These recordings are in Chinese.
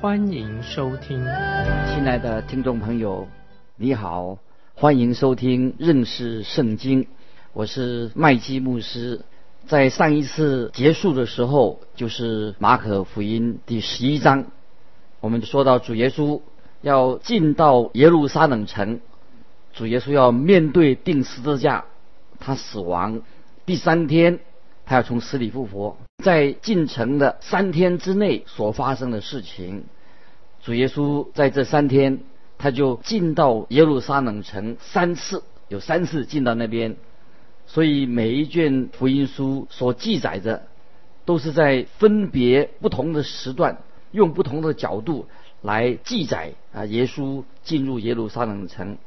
欢迎收听。亲爱的听众朋友，你好，欢迎收听认识圣经，我是麦基牧师。在上一次结束的时候，就是马可福音第十一章，我们说到主耶稣要进到耶路撒冷城，主耶稣要面对钉十字架，他死亡第三天，他要从死里复活，在进城的三天之内所发生的事情，主耶稣在这三天，他就进到耶路撒冷城三次，有三次进到那边。所以每一卷福音书所记载的，都是在分别不同的时段，用不同的角度来记载啊。耶稣进入耶路撒冷城，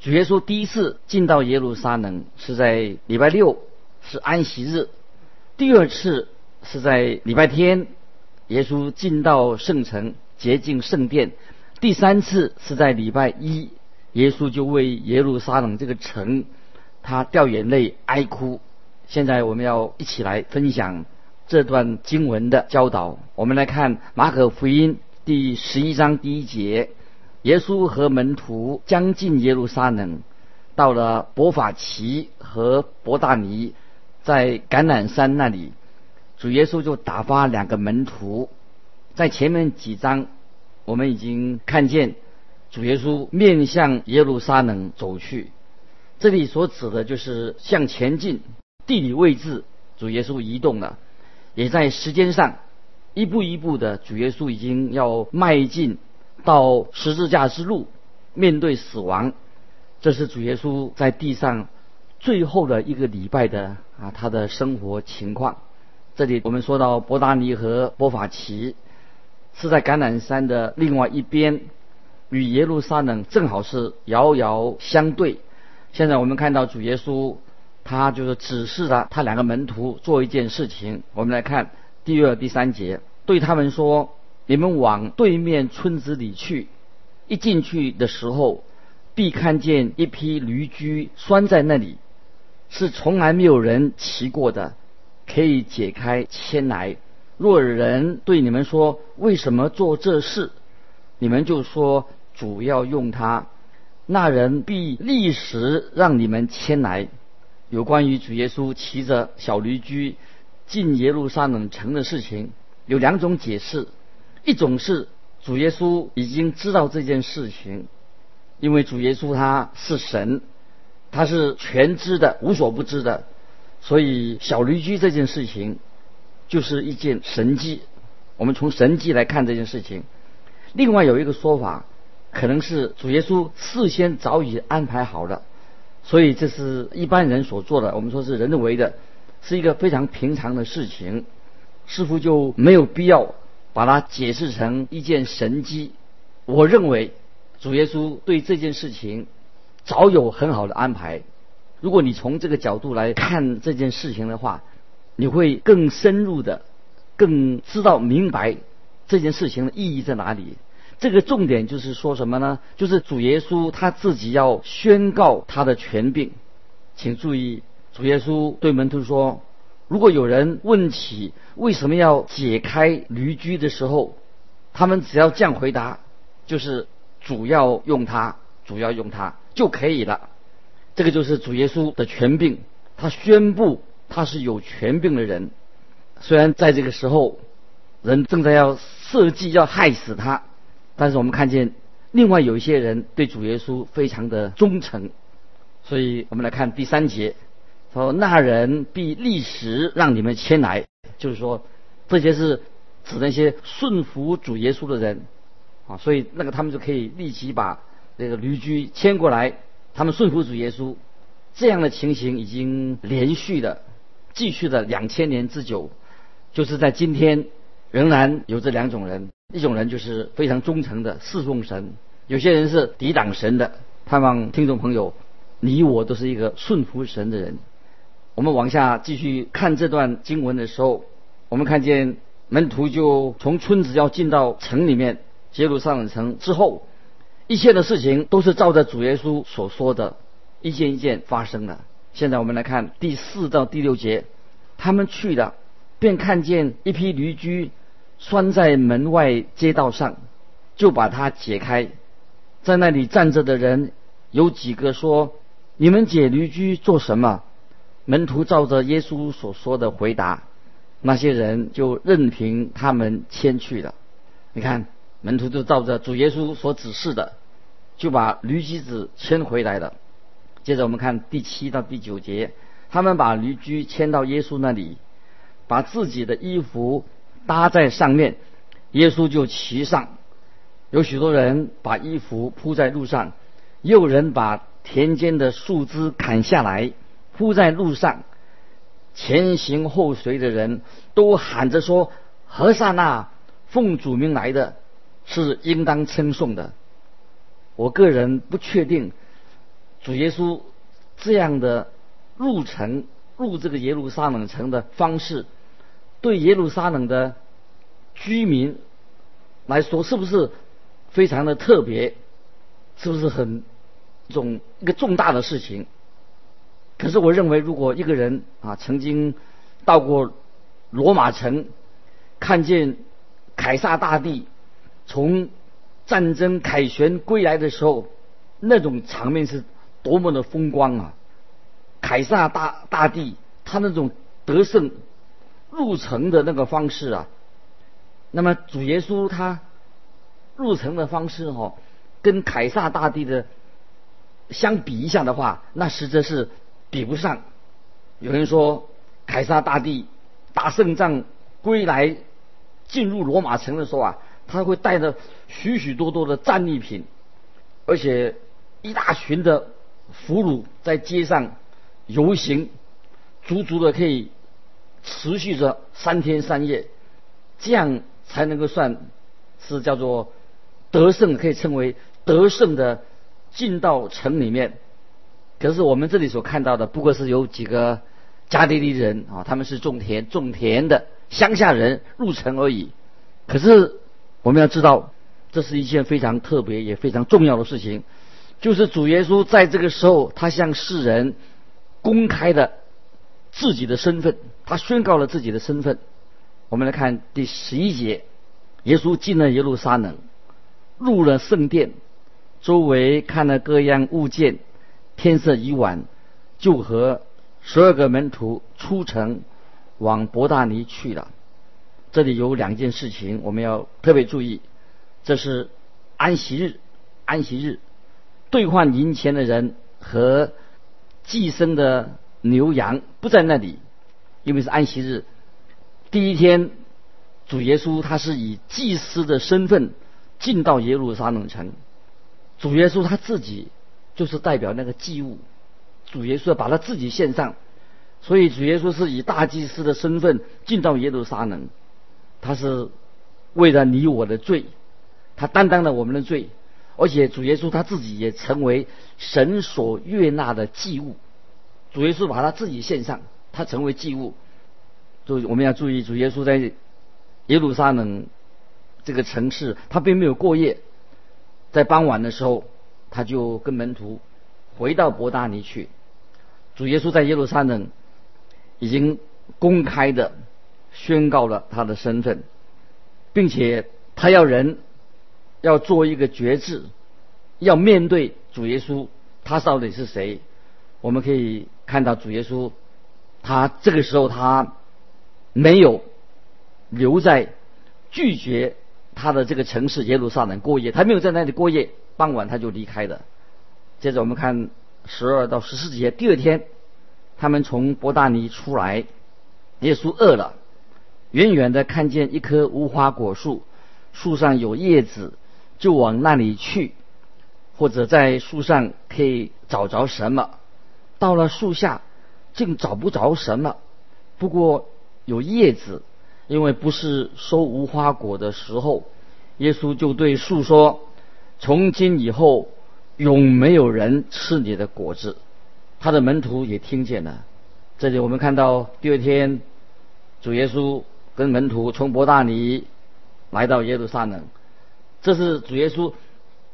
主耶稣第一次进到耶路撒冷是在礼拜六，是安息日；第二次是在礼拜天，耶稣进到圣城洁净圣殿；第三次是在礼拜一，耶稣就为耶路撒冷这个城。他掉眼泪哀哭。现在我们要一起来分享这段经文的教导。我们来看马可福音第十一章第一节：耶稣和门徒将近耶路撒冷，到了伯法奇和伯大尼，在橄榄山那里，主耶稣就打发两个门徒。在前面几章，我们已经看见主耶稣面向耶路撒冷走去。这里所指的就是向前进，地理位置主耶稣移动了，也在时间上一步一步的主耶稣已经要迈进到十字架之路，面对死亡。这是主耶稣在地上最后的一个礼拜的啊他的生活情况。这里我们说到伯达尼和波法奇是在橄榄山的另外一边，与耶路撒冷正好是遥遥相对。现在我们看到主耶稣，他就是指示了他两个门徒做一件事情。我们来看第二、第三节，对他们说：“你们往对面村子里去，一进去的时候，必看见一批驴驹拴在那里，是从来没有人骑过的，可以解开牵来。若人对你们说为什么做这事，你们就说主要用它。”那人必立时让你们牵来。有关于主耶稣骑着小驴驹进耶路撒冷城的事情，有两种解释：一种是主耶稣已经知道这件事情，因为主耶稣他是神，他是全知的、无所不知的，所以小驴驹这件事情就是一件神迹。我们从神迹来看这件事情。另外有一个说法。可能是主耶稣事先早已安排好了，所以这是一般人所做的。我们说是人为的，是一个非常平常的事情，似乎就没有必要把它解释成一件神迹。我认为主耶稣对这件事情早有很好的安排。如果你从这个角度来看这件事情的话，你会更深入的、更知道明白这件事情的意义在哪里。这个重点就是说什么呢？就是主耶稣他自己要宣告他的权柄。请注意，主耶稣对门徒说：“如果有人问起为什么要解开驴驹的时候，他们只要这样回答，就是主要用它，主要用它就可以了。”这个就是主耶稣的权柄，他宣布他是有权柄的人。虽然在这个时候，人正在要设计要害死他。但是我们看见，另外有一些人对主耶稣非常的忠诚，所以我们来看第三节，说那人必立时让你们牵来，就是说这些是指那些顺服主耶稣的人啊，所以那个他们就可以立即把这个驴驹牵过来，他们顺服主耶稣，这样的情形已经连续的继续的两千年之久，就是在今天仍然有这两种人。一种人就是非常忠诚的侍奉神，有些人是抵挡神的。盼望听众朋友，你我都是一个顺服神的人。我们往下继续看这段经文的时候，我们看见门徒就从村子要进到城里面，耶路撒冷城之后，一切的事情都是照着主耶稣所说的，一件一件发生的。现在我们来看第四到第六节，他们去了，便看见一批驴驹拴在门外街道上，就把它解开，在那里站着的人有几个说：“你们解驴驹做什么？”门徒照着耶稣所说的回答，那些人就任凭他们牵去了。你看，门徒就照着主耶稣所指示的，就把驴驹子牵回来了。接着我们看第七到第九节，他们把驴驹牵到耶稣那里，把自己的衣服搭在上面，耶稣就骑上。有许多人把衣服铺在路上，也有人把田间的树枝砍下来铺在路上。前行后随的人都喊着说：“何塞那，奉主名来的，是应当称颂的。”我个人不确定。主耶稣这样的入城入这个耶路撒冷城的方式，对耶路撒冷的居民来说，是不是非常的特别？是不是很重一个重大的事情？可是我认为，如果一个人啊曾经到过罗马城，看见凯撒大帝从战争凯旋归来的时候，那种场面是。多么的风光啊！凯撒大大帝他那种得胜入城的那个方式啊，那么主耶稣他入城的方式哈，跟凯撒大帝的相比一下的话，那实则是比不上。有人说凯撒大帝打胜仗归来进入罗马城的时候啊，他会带着许许多多的战利品，而且一大群的。俘虏在街上游行，足足的可以持续着三天三夜，这样才能够算是叫做得胜，可以称为得胜的进到城里面。可是我们这里所看到的，不过是有几个加利利人啊，他们是种田种田的乡下人入城而已。可是我们要知道，这是一件非常特别也非常重要的事情。就是主耶稣在这个时候，他向世人公开的自己的身份，他宣告了自己的身份。我们来看第十一节，耶稣进了耶路撒冷，入了圣殿，周围看了各样物件，天色已晚，就和十二个门徒出城往伯大尼去了。这里有两件事情我们要特别注意，这是安息日，安息日。兑换银钱的人和寄生的牛羊不在那里，因为是安息日。第一天，主耶稣他是以祭司的身份进到耶路撒冷城。主耶稣他自己就是代表那个祭物，主耶稣要把他自己献上，所以主耶稣是以大祭司的身份进到耶路撒冷。他是为了你我的罪，他担当了我们的罪。而且主耶稣他自己也成为神所悦纳的祭物，主耶稣把他自己献上，他成为祭物。就我们要注意，主耶稣在耶路撒冷这个城市，他并没有过夜，在傍晚的时候，他就跟门徒回到伯大尼去。主耶稣在耶路撒冷已经公开的宣告了他的身份，并且他要人。要做一个决志，要面对主耶稣，他到底是谁？我们可以看到主耶稣，他这个时候他没有留在拒绝他的这个城市耶路撒冷过夜，他没有在那里过夜，傍晚他就离开了。接着我们看十二到十四节，第二天他们从伯大尼出来，耶稣饿了，远远的看见一棵无花果树，树上有叶子。就往那里去，或者在树上可以找着什么。到了树下，竟找不着什么。不过有叶子，因为不是收无花果的时候，耶稣就对树说：“从今以后永没有人吃你的果子。他的门徒也听见了。这里我们看到第二天，主耶稣跟门徒从伯大尼来到耶路撒冷，这是主耶稣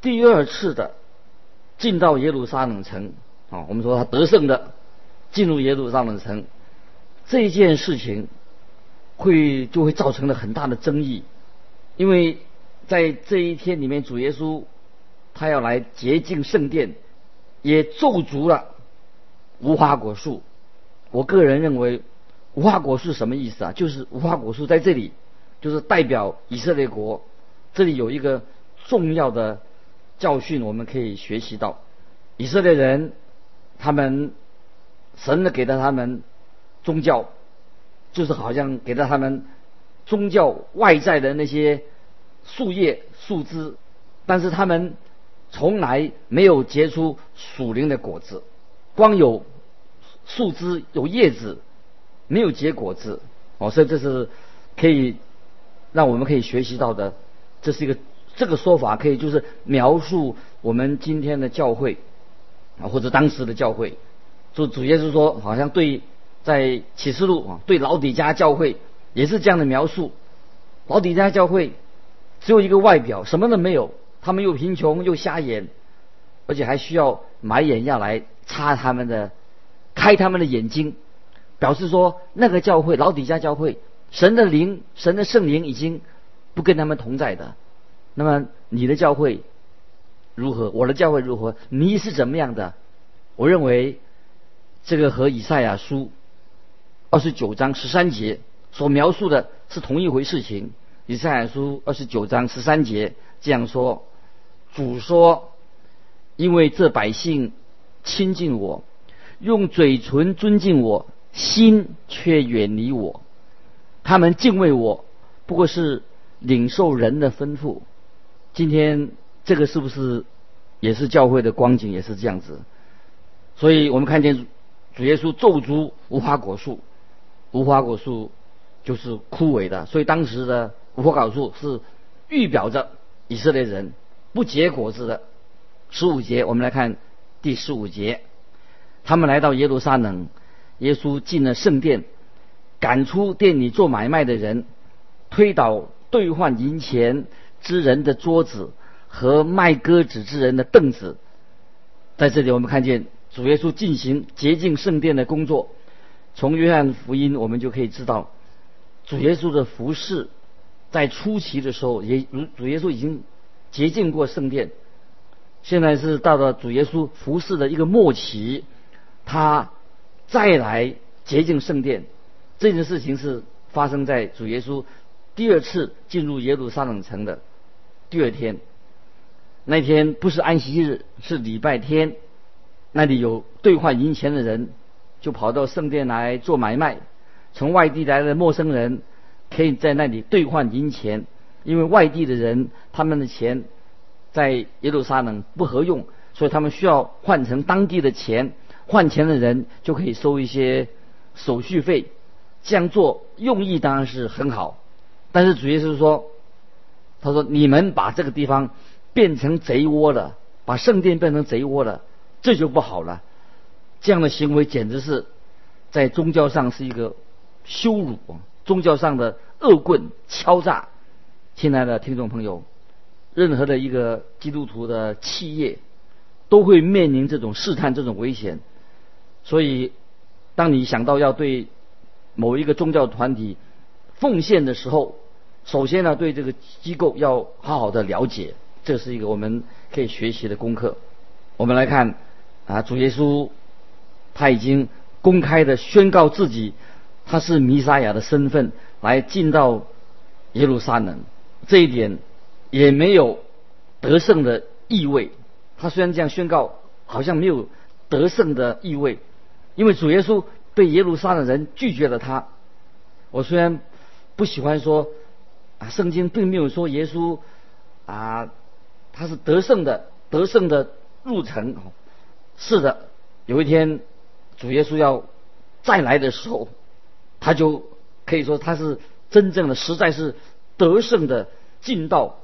第二次的进到耶路撒冷城啊。我们说他得胜的进入耶路撒冷城，这件事情会就会造成了很大的争议，因为在这一天里面，主耶稣他要来洁净圣殿，也咒足了。无花果树，我个人认为，无花果树什么意思啊？就是无花果树在这里，就是代表以色列国。这里有一个重要的教训，我们可以学习到：以色列人，他们神的给了他们宗教，就是好像给了他们宗教外在的那些树叶、树枝，但是他们从来没有结出属灵的果子，光有。树枝有叶子，没有结果子，哦，所以这是可以让我们可以学习到的。这是一个这个说法，可以就是描述我们今天的教会啊，或者当时的教会。就主要是说，好像对在启示录啊，对老底家教会也是这样的描述。老底家教会只有一个外表，什么都没有，他们又贫穷又瞎眼，而且还需要买眼药来擦他们的。开他们的眼睛，表示说那个教会老底家教会，神的灵、神的圣灵已经不跟他们同在的。那么你的教会如何？我的教会如何？你是怎么样的？我认为这个和以赛亚书二十九章十三节所描述的是同一回事情。以赛亚书二十九章十三节这样说：主说，因为这百姓亲近我。用嘴唇尊敬我，心却远离我。他们敬畏我，不过是领受人的吩咐。今天这个是不是也是教会的光景？也是这样子。所以我们看见主耶稣咒诅无花果树，无花果树就是枯萎的。所以当时的无花果树是预表着以色列人不结果子的。十五节，我们来看第十五节。他们来到耶路撒冷，耶稣进了圣殿，赶出店里做买卖的人，推倒兑换银钱之人的桌子和卖鸽子之人的凳子。在这里，我们看见主耶稣进行洁净圣殿的工作。从约翰福音，我们就可以知道，主耶稣的服饰在初期的时候，也如主耶稣已经洁净过圣殿。现在是到了主耶稣服饰的一个末期。他再来洁净圣殿，这件事情是发生在主耶稣第二次进入耶路撒冷城的第二天。那天不是安息日，是礼拜天。那里有兑换银钱的人，就跑到圣殿来做买卖。从外地来的陌生人可以在那里兑换银钱，因为外地的人他们的钱在耶路撒冷不合用，所以他们需要换成当地的钱。换钱的人就可以收一些手续费，这样做用意当然是很好，但是主要是说，他说你们把这个地方变成贼窝了，把圣殿变成贼窝了，这就不好了。这样的行为简直是在宗教上是一个羞辱，宗教上的恶棍敲诈。亲爱的听众朋友，任何的一个基督徒的企业都会面临这种试探、这种危险。所以，当你想到要对某一个宗教团体奉献的时候，首先呢，对这个机构要好好的了解，这是一个我们可以学习的功课。我们来看啊，主耶稣他已经公开的宣告自己他是弥撒亚的身份，来进到耶路撒冷，这一点也没有得胜的意味。他虽然这样宣告，好像没有得胜的意味。因为主耶稣被耶路撒冷人拒绝了他，我虽然不喜欢说圣经并没有说耶稣啊他是得胜的，得胜的入城。是的，有一天主耶稣要再来的时候，他就可以说他是真正的，实在是得胜的进到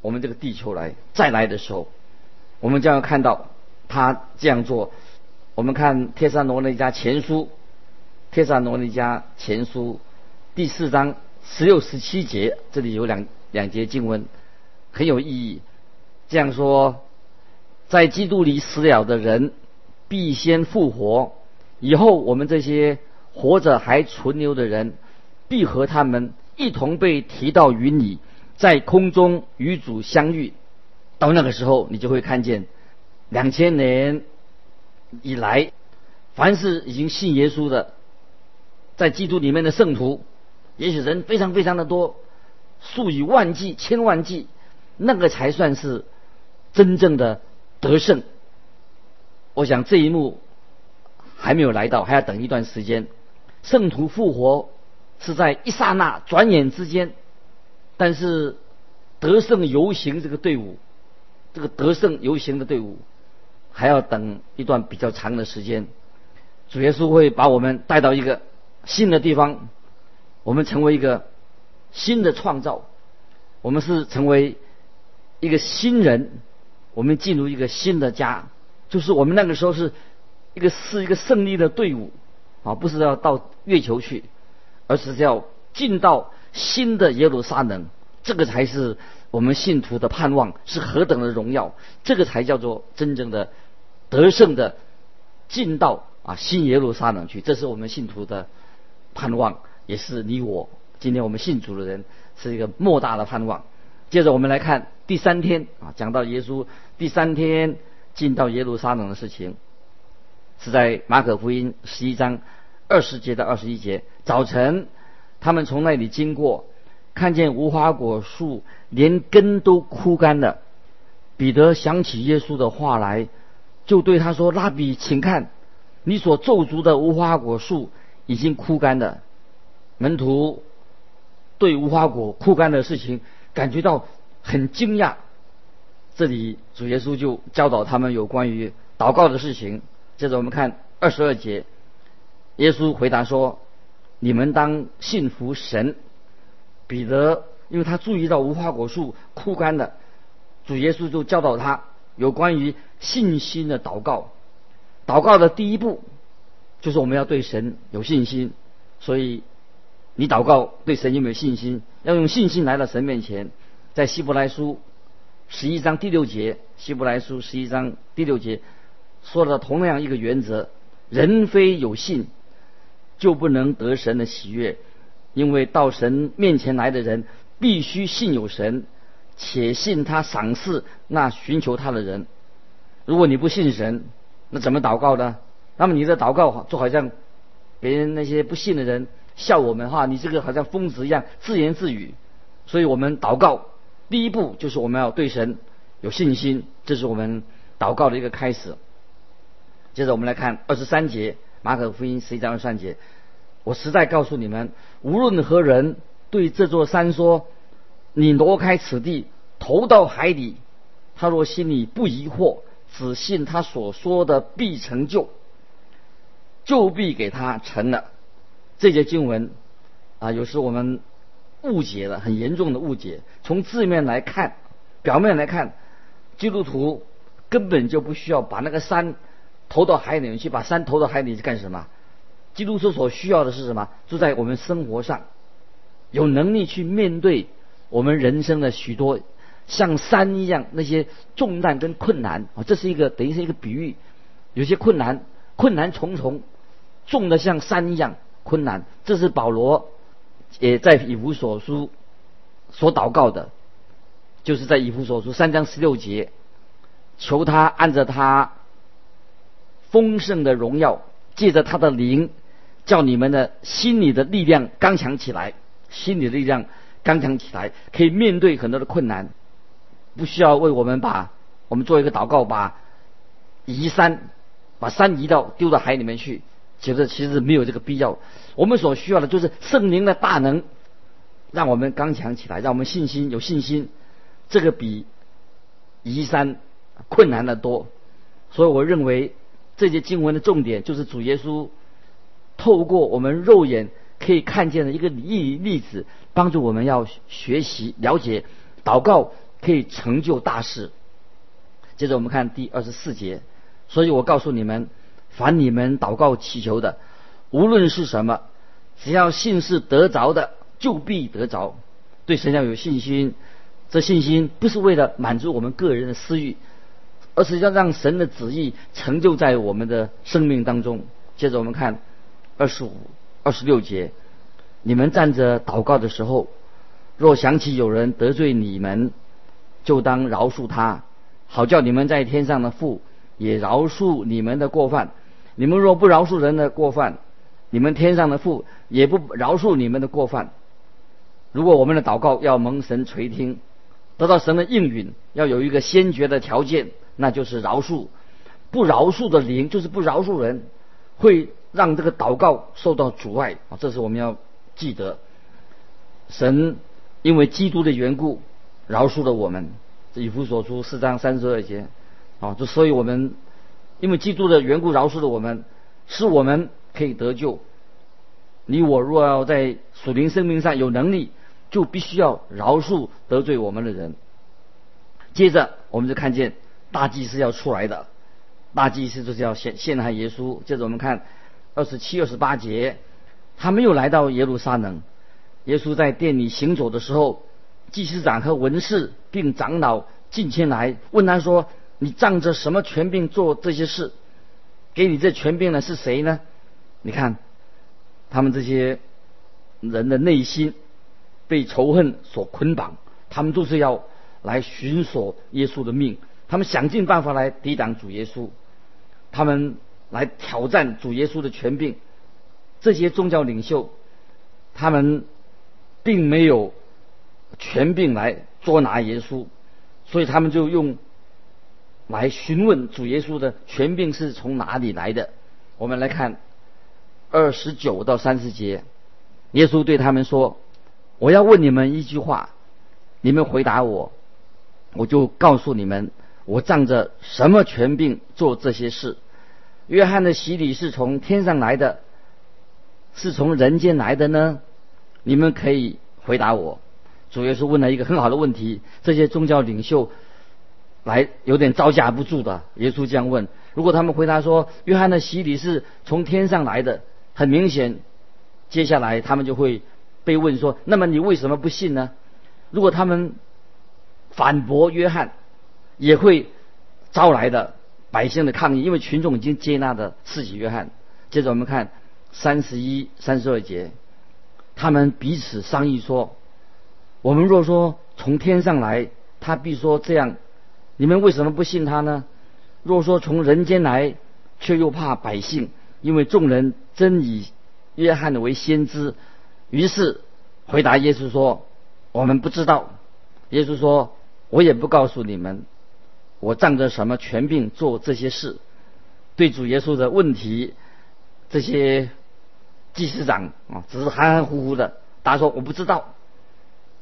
我们这个地球来再来的时候，我们将要看到他这样做。我们看《帖撒罗尼迦前书》，《帖撒罗尼迦前书》第四章十六、十七节，这里有两两节经文很有意义。这样说，在基督里死了的人必先复活，以后我们这些活着还存留的人，必和他们一同被提到云里，在空中与主相遇。到那个时候，你就会看见两千年。以来，凡是已经信耶稣的，在基督里面的圣徒，也许人非常非常的多，数以万计、千万计，那个才算是真正的得胜。我想这一幕还没有来到，还要等一段时间。圣徒复活是在一刹那、转眼之间，但是得胜游行这个队伍，这个得胜游行的队伍。还要等一段比较长的时间，主耶稣会把我们带到一个新的地方，我们成为一个新的创造，我们是成为一个新人，我们进入一个新的家，就是我们那个时候是一个是一个胜利的队伍啊，不是要到月球去，而是要进到新的耶路撒冷，这个才是我们信徒的盼望，是何等的荣耀，这个才叫做真正的。得胜的进到啊新耶路撒冷去，这是我们信徒的盼望，也是你我今天我们信主的人是一个莫大的盼望。接着我们来看第三天啊，讲到耶稣第三天进到耶路撒冷的事情，是在马可福音十一章二十节到二十一节。早晨，他们从那里经过，看见无花果树连根都枯干了。彼得想起耶稣的话来。就对他说：“拉比，请看，你所咒诅的无花果树已经枯干了。”门徒对无花果枯干的事情感觉到很惊讶。这里主耶稣就教导他们有关于祷告的事情。接着我们看二十二节，耶稣回答说：“你们当信服神。”彼得因为他注意到无花果树枯干了，主耶稣就教导他。有关于信心的祷告，祷告的第一步就是我们要对神有信心。所以，你祷告对神有没有信心？要用信心来到神面前。在希伯来书十一章第六节，希伯来书十一章第六节说了同样一个原则：人非有信，就不能得神的喜悦。因为到神面前来的人，必须信有神。且信他赏赐那寻求他的人。如果你不信神，那怎么祷告呢？那么你的祷告就好像别人那些不信的人笑我们哈，你这个好像疯子一样自言自语。所以我们祷告第一步就是我们要对神有信心，这是我们祷告的一个开始。接着我们来看二十三节，马可福音十一章二十三节。我实在告诉你们，无论何人对这座山说。你挪开此地，投到海里。他若心里不疑惑，只信他所说的必成就，就必给他成了。这节经文啊，有时我们误解了，很严重的误解。从字面来看，表面来看，基督徒根本就不需要把那个山投到海里面去。把山投到海里去干什么？基督徒所需要的是什么？就在我们生活上有能力去面对。我们人生的许多像山一样那些重担跟困难啊，这是一个等于是一个比喻，有些困难困难重重，重的像山一样困难。这是保罗也在以弗所书所祷告的，就是在以弗所书三章十六节，求他按着他丰盛的荣耀，借着他的灵，叫你们的心里的力量刚强起来，心里的力量。刚强起来，可以面对很多的困难，不需要为我们把我们做一个祷告，把移山，把山移到丢到海里面去，觉得其实没有这个必要。我们所需要的就是圣灵的大能，让我们刚强起来，让我们信心有信心。这个比移山困难的多。所以我认为这些经文的重点就是主耶稣透过我们肉眼。可以看见的一个例例子，帮助我们要学习了解祷告可以成就大事。接着我们看第二十四节，所以我告诉你们，凡你们祷告祈求的，无论是什么，只要信是得着的，就必得着。对神要有信心，这信心不是为了满足我们个人的私欲，而是要让神的旨意成就在我们的生命当中。接着我们看二十五、二十六节，你们站着祷告的时候，若想起有人得罪你们，就当饶恕他。好叫你们在天上的父也饶恕你们的过犯。你们若不饶恕人的过犯，你们天上的父也不饶恕你们的过犯。如果我们的祷告要蒙神垂听，得到神的应允，要有一个先决的条件，那就是饶恕。不饶恕的灵就是不饶恕人，会让这个祷告受到阻碍啊！这是我们要记得。神因为基督的缘故饶恕了我们。以弗所书四章三十二节，啊，就所以我们因为基督的缘故饶恕了我们，使我们可以得救。你我若要在属灵生命上有能力，就必须要饶恕得罪我们的人。接着，我们就看见大祭司要出来的，大祭司就是要陷陷害耶稣。接着我们看二十七、二十八节，他没有来到耶路撒冷，耶稣在店里行走的时候。祭司长和文士并长老进前来问他说：“你仗着什么权柄做这些事？给你这权柄的是谁呢？”你看，他们这些人的内心被仇恨所捆绑，他们都是要来寻索耶稣的命，他们想尽办法来抵挡主耶稣，他们来挑战主耶稣的权柄。这些宗教领袖，他们并没有。权柄来捉拿耶稣，所以他们就用来询问主耶稣的权柄是从哪里来的。我们来看二十九到三十节，耶稣对他们说：“我要问你们一句话，你们回答我，我就告诉你们，我仗着什么权柄做这些事。约翰的洗礼是从天上来的，是从人间来的呢？你们可以回答我。”主耶稣问了一个很好的问题，这些宗教领袖来有点招架不住的。耶稣这样问：如果他们回答说约翰的洗礼是从天上来的，很明显，接下来他们就会被问说：那么你为什么不信呢？如果他们反驳约翰，也会招来的百姓的抗议，因为群众已经接纳的刺激约翰。接着我们看三十一、三十二节，他们彼此商议说。我们若说从天上来，他必说这样。你们为什么不信他呢？若说从人间来，却又怕百姓，因为众人真以约翰为先知。于是回答耶稣说：“我们不知道。”耶稣说：“我也不告诉你们，我仗着什么权柄做这些事。”对主耶稣的问题，这些祭司长啊，只是含含糊糊的答说：“我不知道。”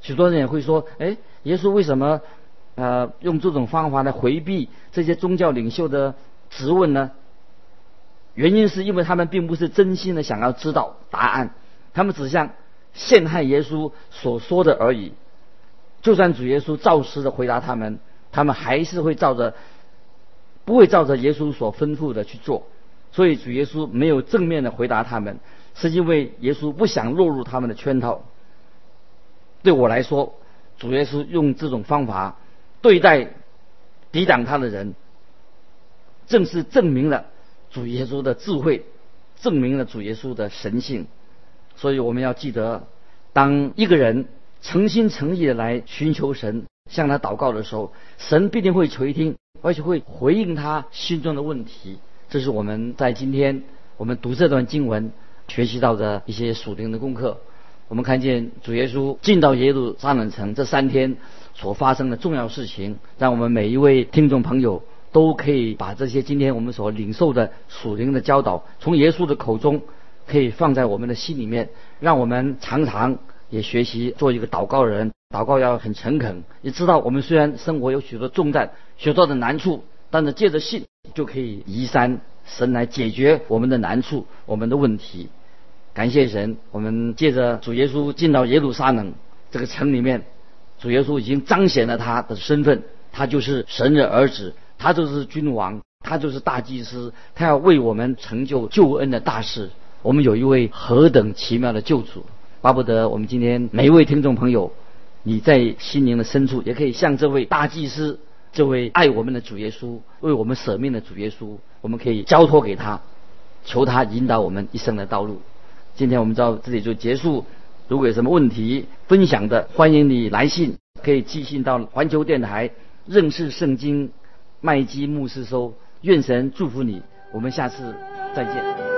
许多人也会说：“哎，耶稣为什么呃用这种方法来回避这些宗教领袖的质问呢？”原因是因为他们并不是真心的想要知道答案，他们只像陷害耶稣所说的而已。就算主耶稣照实的回答他们，他们还是会照着不会照着耶稣所吩咐的去做。所以主耶稣没有正面的回答他们，是因为耶稣不想落入他们的圈套。对我来说，主耶稣用这种方法对待抵挡他的人，正是证明了主耶稣的智慧，证明了主耶稣的神性。所以我们要记得，当一个人诚心诚意的来寻求神，向他祷告的时候，神必定会垂听，而且会回应他心中的问题。这是我们在今天我们读这段经文学习到的一些属灵的功课。我们看见主耶稣进到耶路撒冷城这三天所发生的重要事情，让我们每一位听众朋友都可以把这些今天我们所领受的属灵的教导，从耶稣的口中可以放在我们的心里面，让我们常常也学习做一个祷告人。祷告要很诚恳，你知道我们虽然生活有许多重担、许多的难处，但是借着信就可以移山，神来解决我们的难处、我们的问题。感谢神，我们借着主耶稣进到耶路撒冷这个城里面，主耶稣已经彰显了他的身份，他就是神的儿子，他就是君王，他就是大祭司，他要为我们成就救恩的大事。我们有一位何等奇妙的救主，巴不得我们今天每一位听众朋友，你在心灵的深处也可以像这位大祭司，这位爱我们的主耶稣，为我们舍命的主耶稣，我们可以交托给他，求他引导我们一生的道路。今天我们到这里就结束。如果有什么问题分享的，欢迎你来信，可以寄信到环球电台认识圣经麦基牧师收。愿神祝福你，我们下次再见。